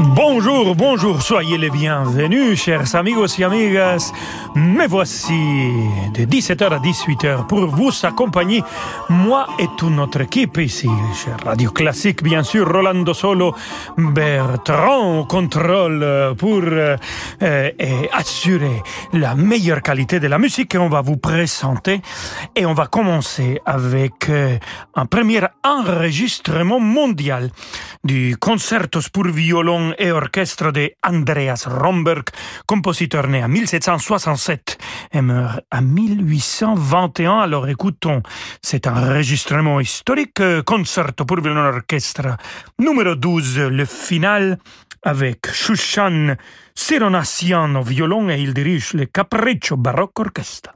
Bonjour, bonjour, soyez les bienvenus, chers amigos et amigas. Me voici de 17h à 18h pour vous accompagner, moi et toute notre équipe ici, chez Radio Classique, bien sûr, Rolando Solo, Bertrand au contrôle pour euh, euh, assurer la meilleure qualité de la musique qu'on va vous présenter. Et on va commencer avec euh, un premier enregistrement mondial du concerto pour violon et orchestre de Andreas Romberg, compositeur né en 1767 et meurt en 1821. Alors écoutons cet enregistrement historique, concerto pour violon orchestre numéro 12, le final avec Shushan Sironassian au violon et il dirige le Capriccio Baroque Orchestra.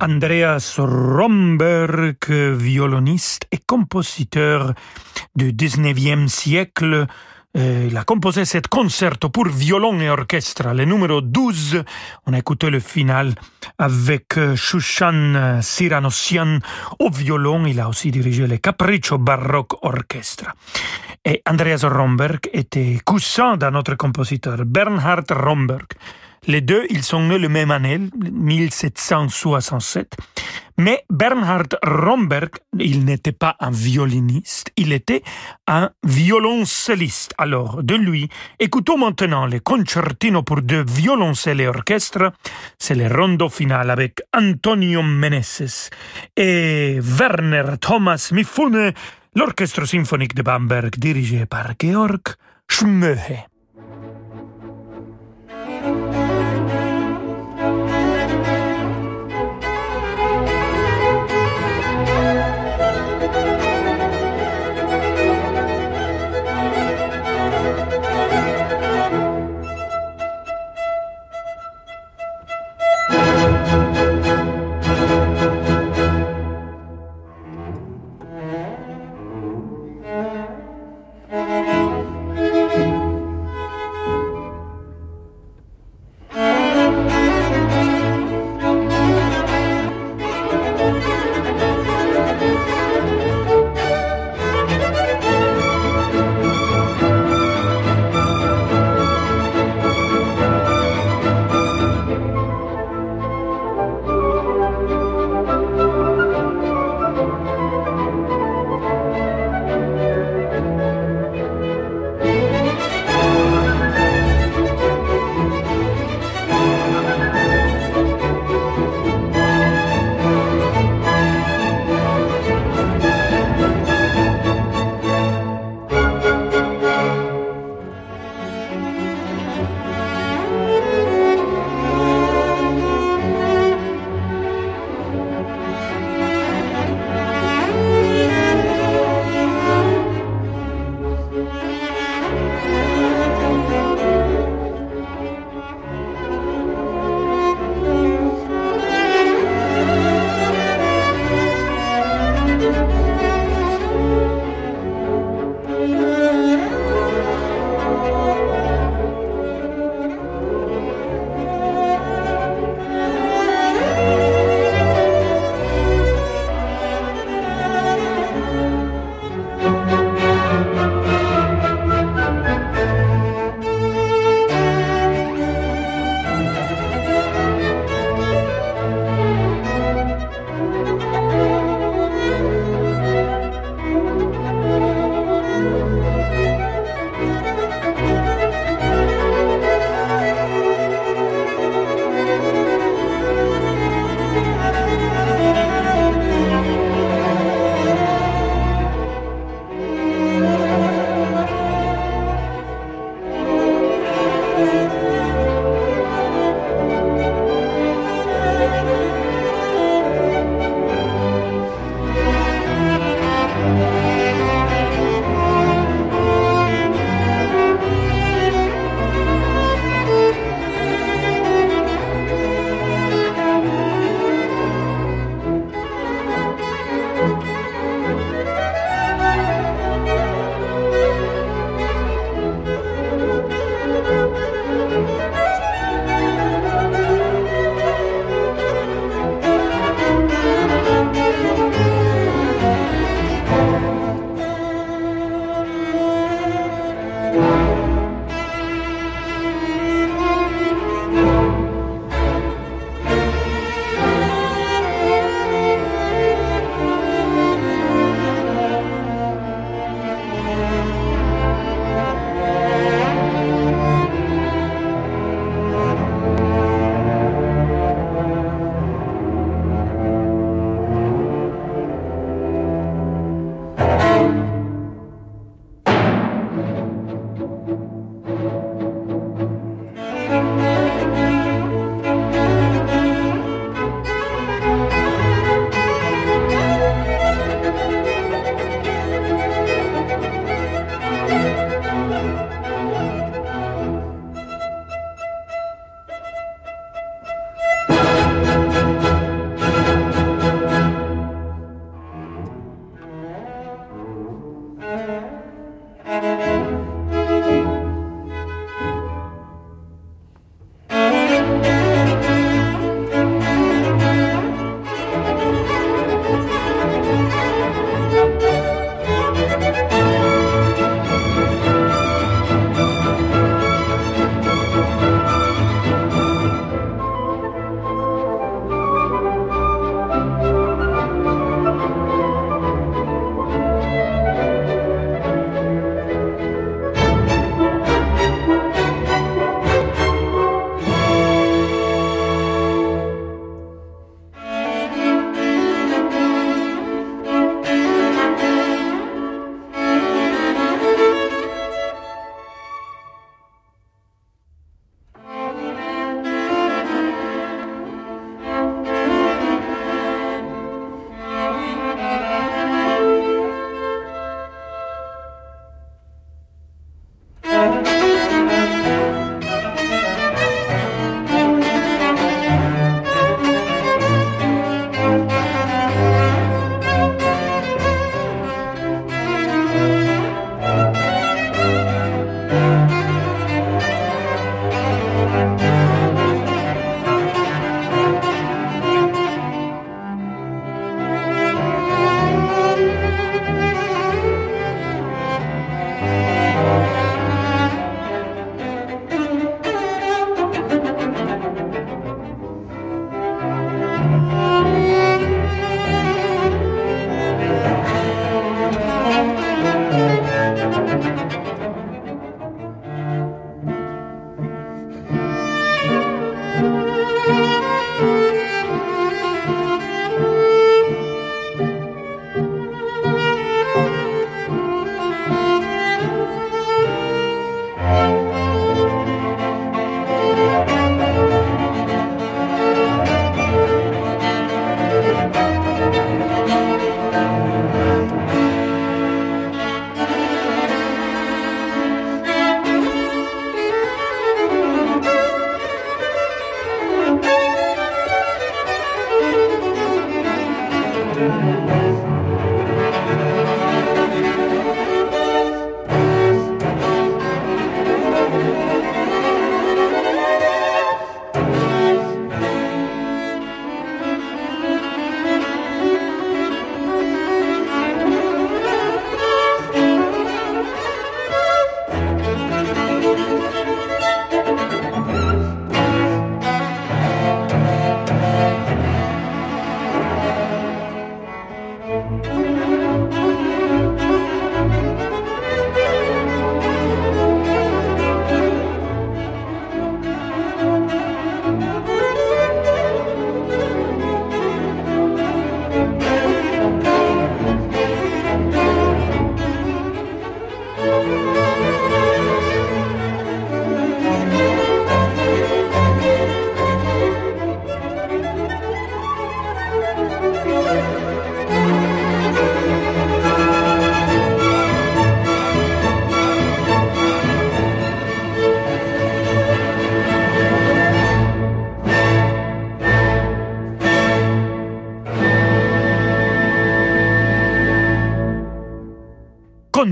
Andreas Romberg, violoniste et compositeur du 19e siècle, euh, il a composé cet concerto pour violon et orchestre, le numéro 12. On a écouté le final avec euh, Shushan Siranossian au violon. Il a aussi dirigé le Capriccio Baroque Orchestra. Et Andreas Romberg était cousin d'un autre compositeur, Bernhard Romberg. Les deux, ils sont nés le même année, 1767. Mais Bernhard Romberg, il n'était pas un violoniste, il était un violoncelliste. Alors, de lui, écoutons maintenant le concertino pour deux violoncelles et orchestre. C'est le rondo final avec Antonio Meneses et Werner Thomas Mifune, l'orchestre symphonique de Bamberg dirigé par Georg Schmöhe.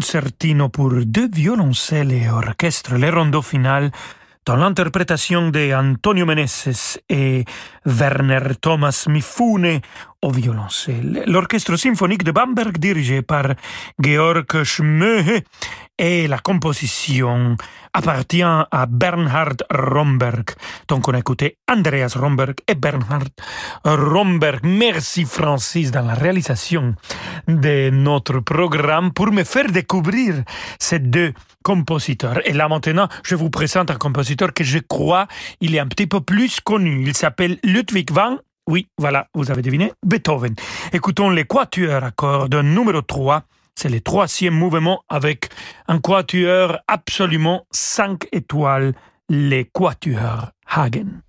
Concertino pour deux violoncelles et orchestre, le rondo final, dans l'interprétation de Antonio Meneses et Werner Thomas Mifune au violoncelle. L'orchestre symphonique de Bamberg dirigé par Georg Schmöhe et la composition appartient à Bernhard Romberg. Donc on a écouté Andreas Romberg et Bernhard Romberg. Merci Francis dans la réalisation de notre programme pour me faire découvrir ces deux compositeurs. Et là maintenant, je vous présente un compositeur que je crois il est un petit peu plus connu. Il s'appelle Ludwig van oui, voilà, vous avez deviné, Beethoven. Écoutons les quatuors à cordes numéro 3 c'est le troisième mouvement avec un quatuor absolument 5 étoiles, les quatuors Hagen.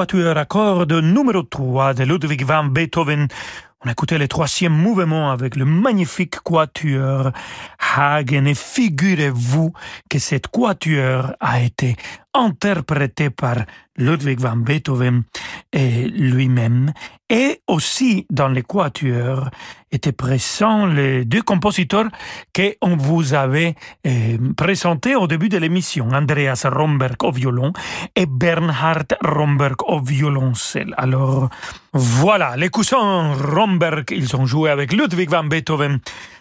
Quatuor à cordes numéro 3 de Ludwig van Beethoven. On a écouté le troisième mouvement avec le magnifique quatuor Hagen et figurez-vous que cette quatuor a été interprété par Ludwig van Beethoven et lui-même et aussi dans les quatuors étaient présents les deux compositeurs qu'on vous avait euh, présentés au début de l'émission, Andreas Romberg au violon et Bernhard Romberg au violoncelle. Alors voilà, les cousins Romberg, ils ont joué avec Ludwig van Beethoven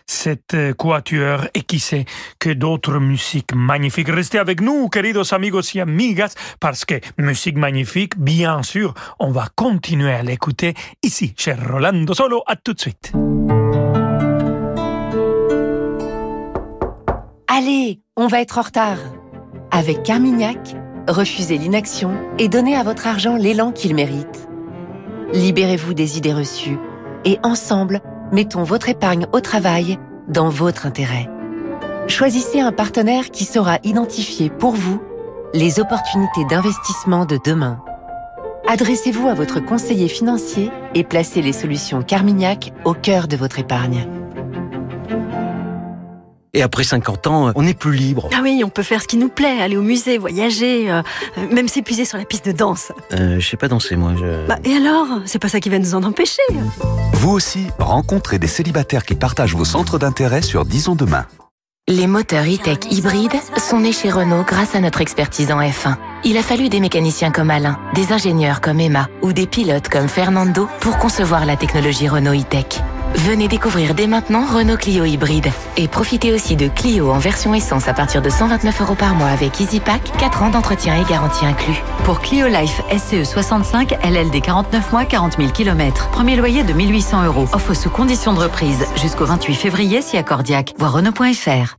cette euh, quatuor et qui sait que d'autres musiques magnifiques. Restez avec nous, queridos amigos y amigas, parce que musique magnifique, bien sûr, on va continuer à l'écouter ici, chez Rolando Solo. À tout de suite. Allez, on va être en retard. Avec Carmignac, refusez l'inaction et donnez à votre argent l'élan qu'il mérite. Libérez-vous des idées reçues et ensemble, mettons votre épargne au travail dans votre intérêt. Choisissez un partenaire qui saura identifier pour vous les opportunités d'investissement de demain. Adressez-vous à votre conseiller financier et placez les solutions Carmignac au cœur de votre épargne. Et après 50 ans, on n'est plus libre. Ah oui, on peut faire ce qui nous plaît, aller au musée, voyager, euh, même s'épuiser sur la piste de danse. Euh, je sais pas danser, moi. Je... Bah, et alors? C'est pas ça qui va nous en empêcher. Vous aussi, rencontrez des célibataires qui partagent vos centres d'intérêt sur Disons Demain. Les moteurs e-tech hybrides sont nés chez Renault grâce à notre expertise en F1. Il a fallu des mécaniciens comme Alain, des ingénieurs comme Emma ou des pilotes comme Fernando pour concevoir la technologie Renault e-tech. Venez découvrir dès maintenant Renault Clio hybride et profitez aussi de Clio en version essence à partir de 129 euros par mois avec EasyPack, 4 ans d'entretien et garantie inclus. Pour Clio Life SCE 65, LLD 49 mois, 40 000 km. Premier loyer de 1800 euros. Offre sous condition de reprise jusqu'au 28 février si accordiaque. Voir Renault.fr.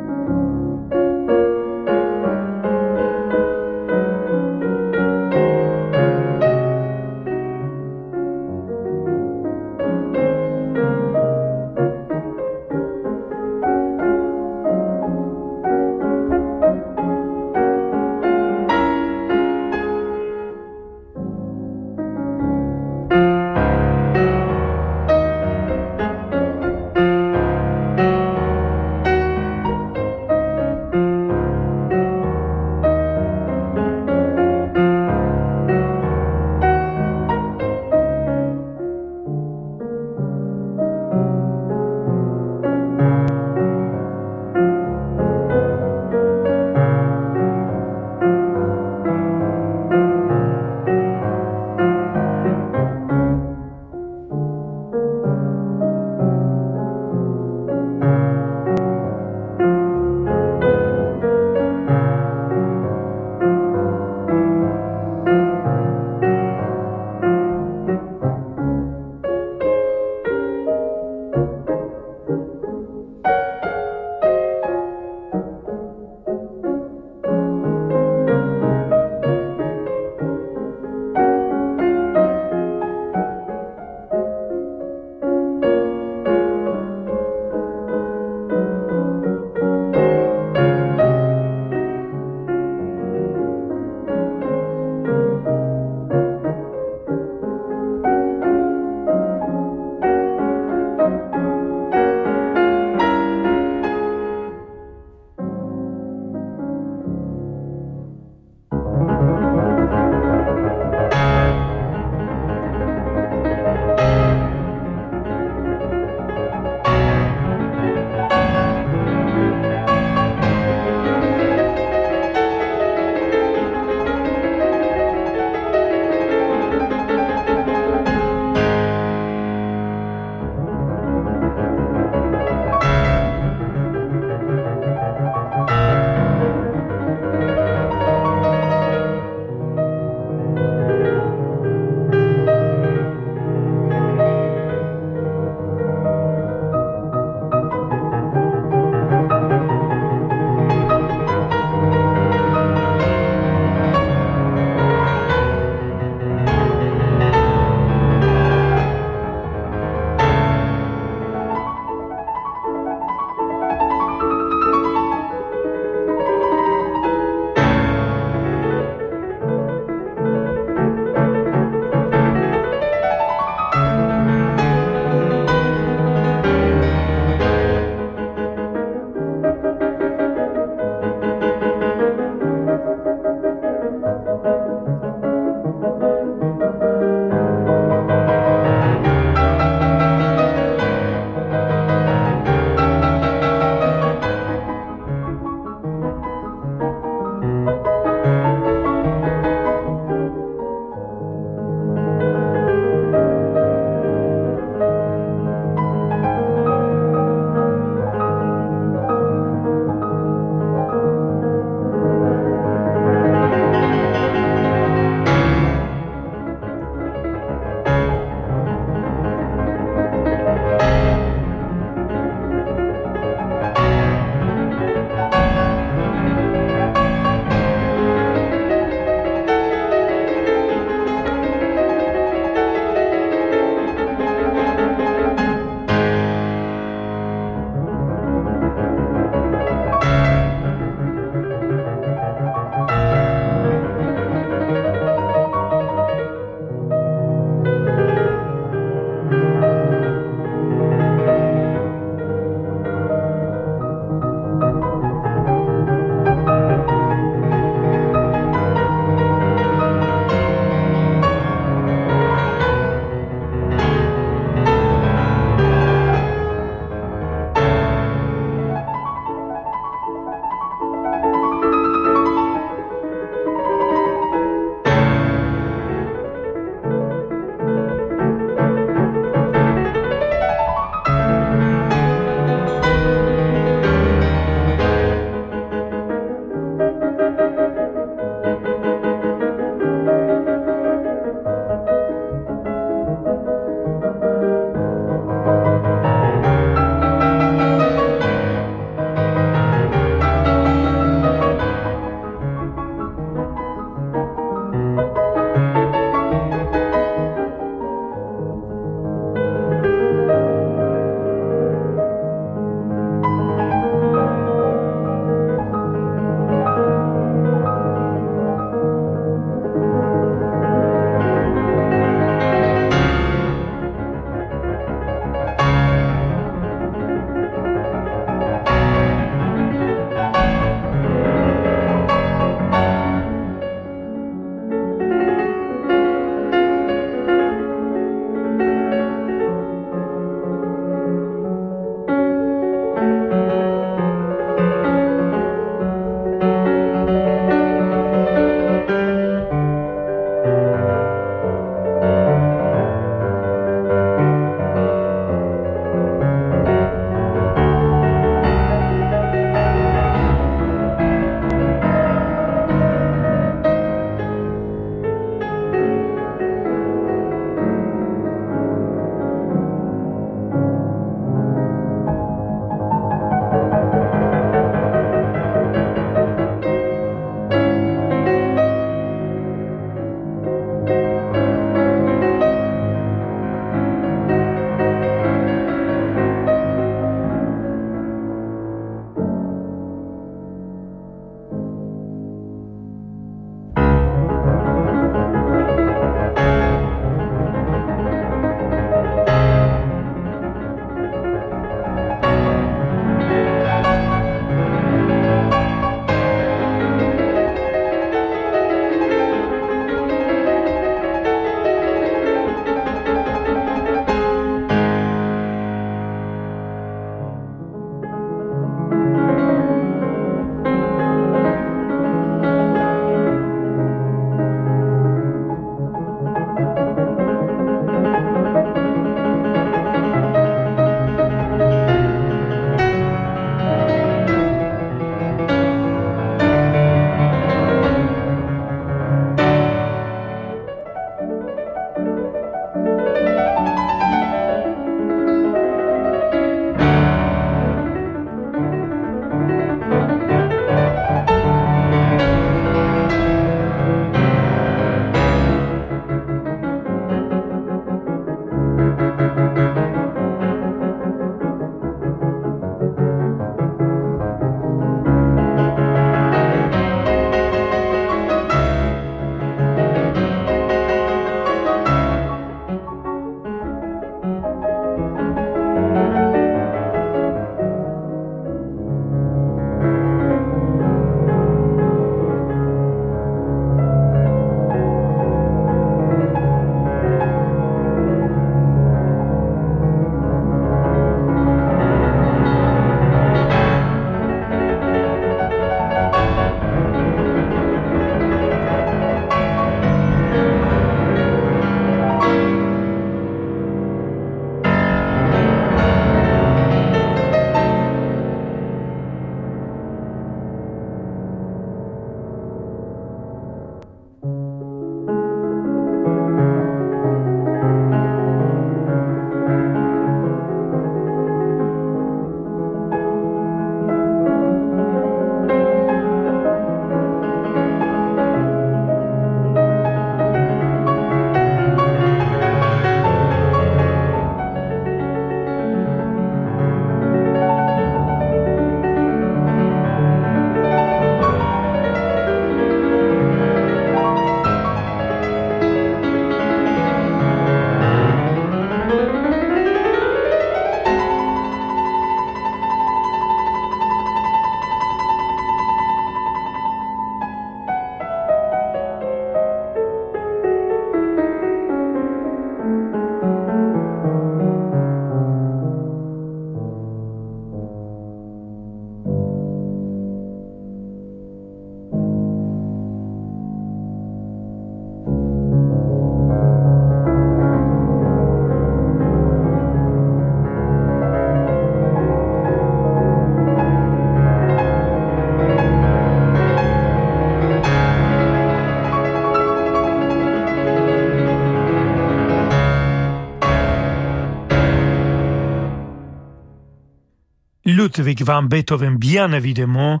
Ludwig van Beethoven, bien évidemment.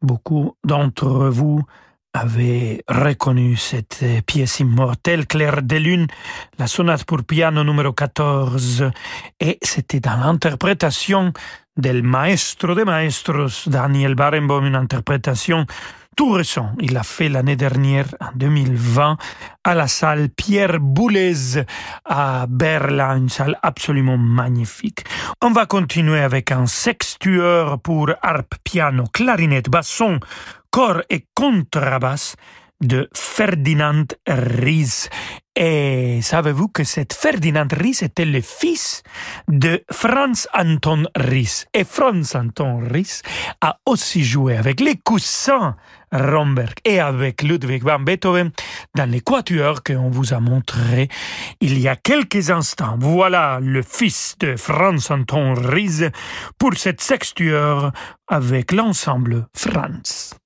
Beaucoup d'entre vous avaient reconnu cette pièce immortelle, Claire de Lune, la sonate pour piano numéro 14, et c'était dans l'interprétation del maestro de maestros, Daniel Barenboim, une interprétation tout récent. Il a fait l'année dernière, en 2020, à la salle Pierre Boulez à Berlin, une salle absolument magnifique. On va continuer avec un sextueur pour harpe, piano, clarinette, basson, corps et contrebasse de Ferdinand Ries. Et savez-vous que cet Ferdinand Ries était le fils de Franz Anton Ries. Et Franz Anton Ries a aussi joué avec les coussins Romberg et avec Ludwig van Beethoven dans les quatuors qu'on vous a montré il y a quelques instants. Voilà le fils de Franz Anton Ries pour cette sextueur avec l'ensemble Franz.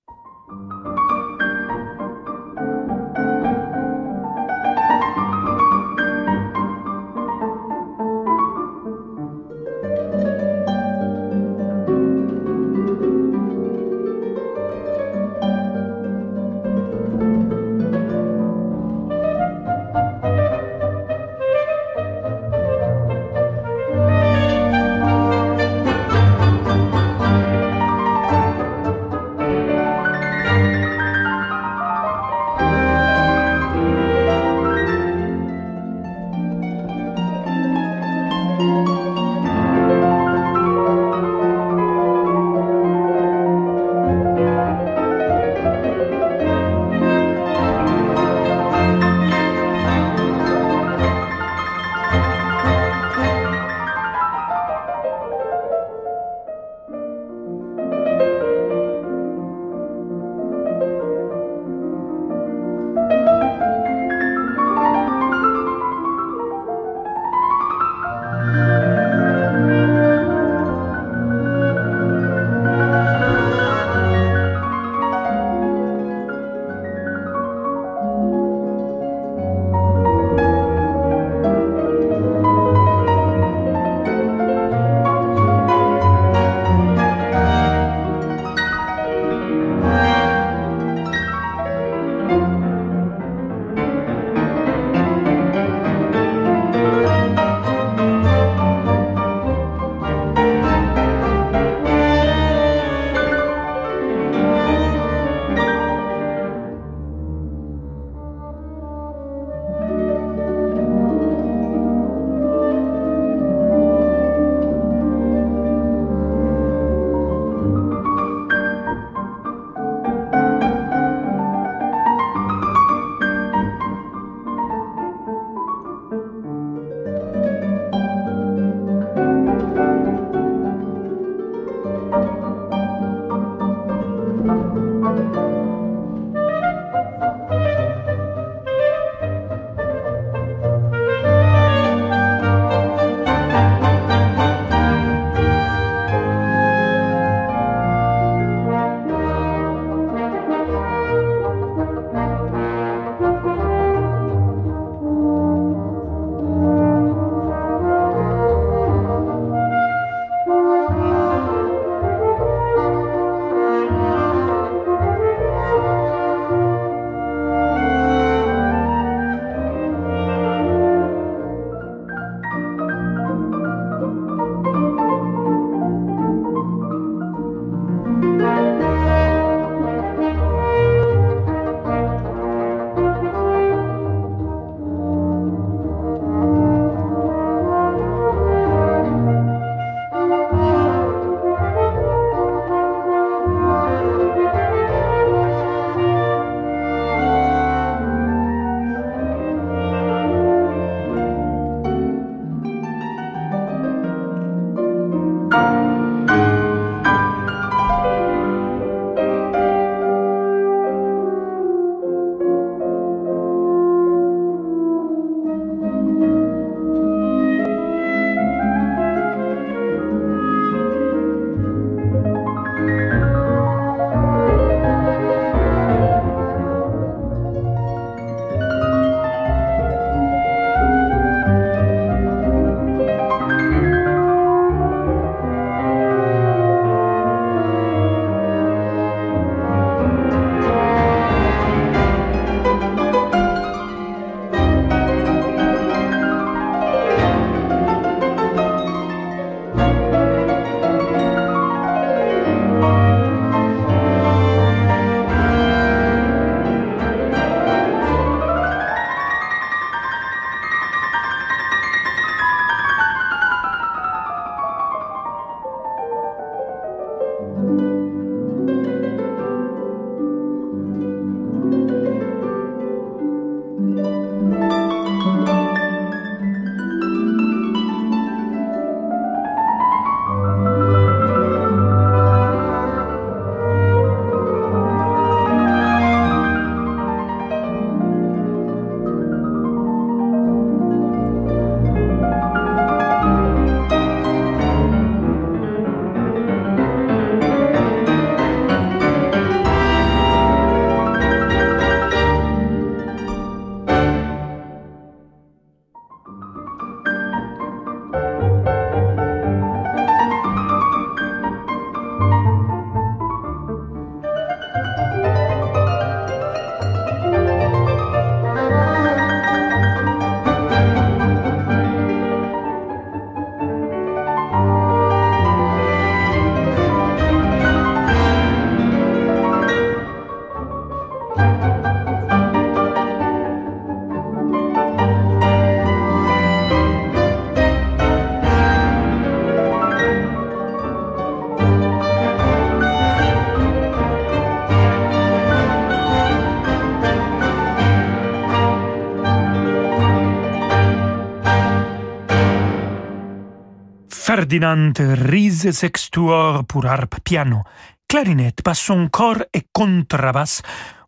Ferdinand Ries sextuor pour harpe piano, clarinette, basson, corps et contrebasse.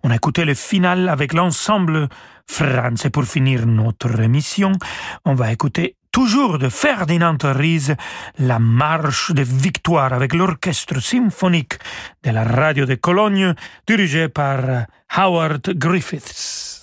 On a écouté le final avec l'ensemble France. Et pour finir notre émission, on va écouter toujours de Ferdinand Ries, la marche de victoire avec l'orchestre symphonique de la radio de Cologne, dirigé par Howard Griffiths.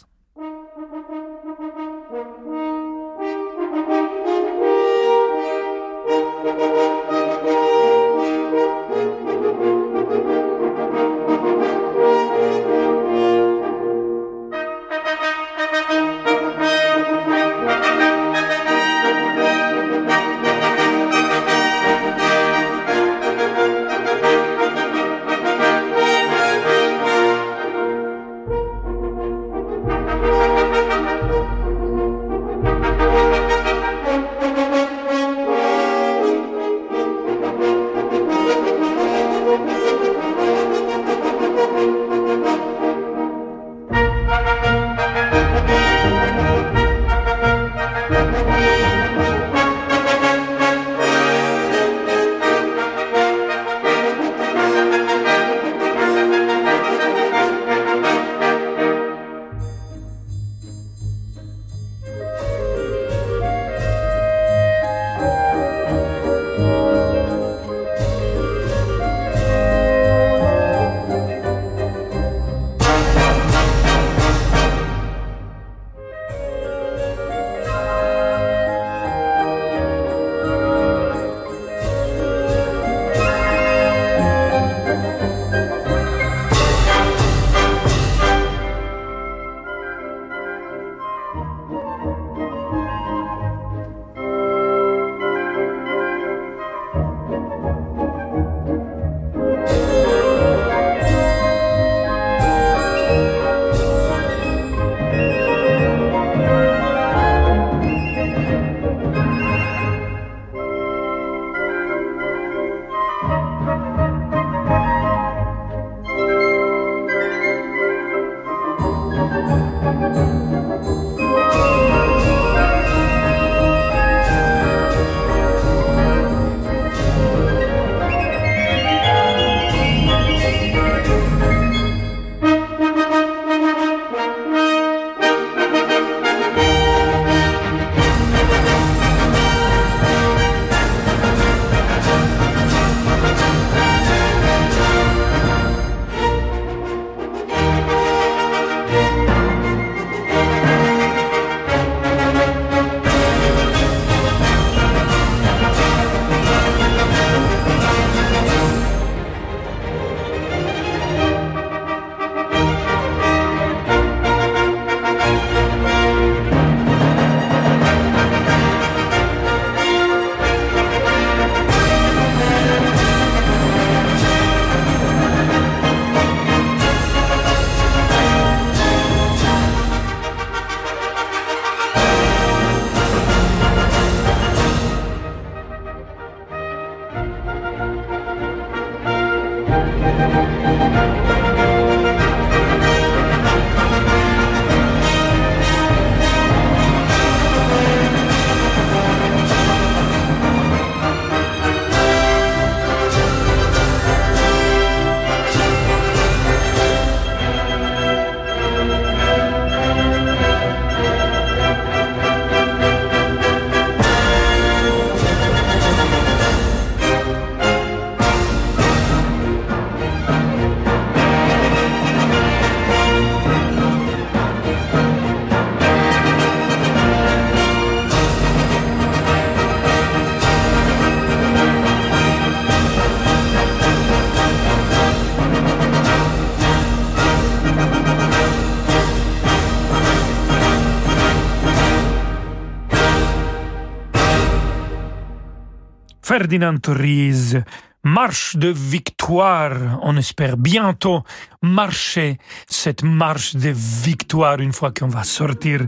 Ferdinand Ries, marche de victoire. On espère bientôt marcher cette marche de victoire une fois qu'on va sortir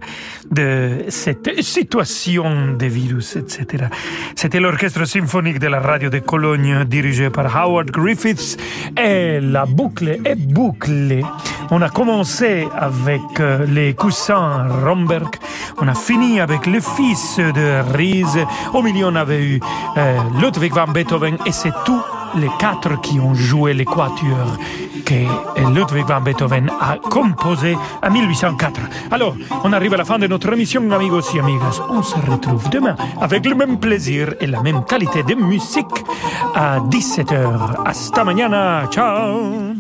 de cette situation de virus, etc. C'était l'orchestre symphonique de la radio de Cologne dirigé par Howard Griffiths. Et la boucle est bouclée. On a commencé avec euh, les coussins Romberg, on a fini avec le fils de Ries, au milieu on avait eu euh, Ludwig van Beethoven et c'est tout les quatre qui ont joué les quatuors que Ludwig van Beethoven a composé en 1804. Alors, on arrive à la fin de notre émission, amigos et amigas. On se retrouve demain avec le même plaisir et la même qualité de musique à 17h. Hasta mañana. Ciao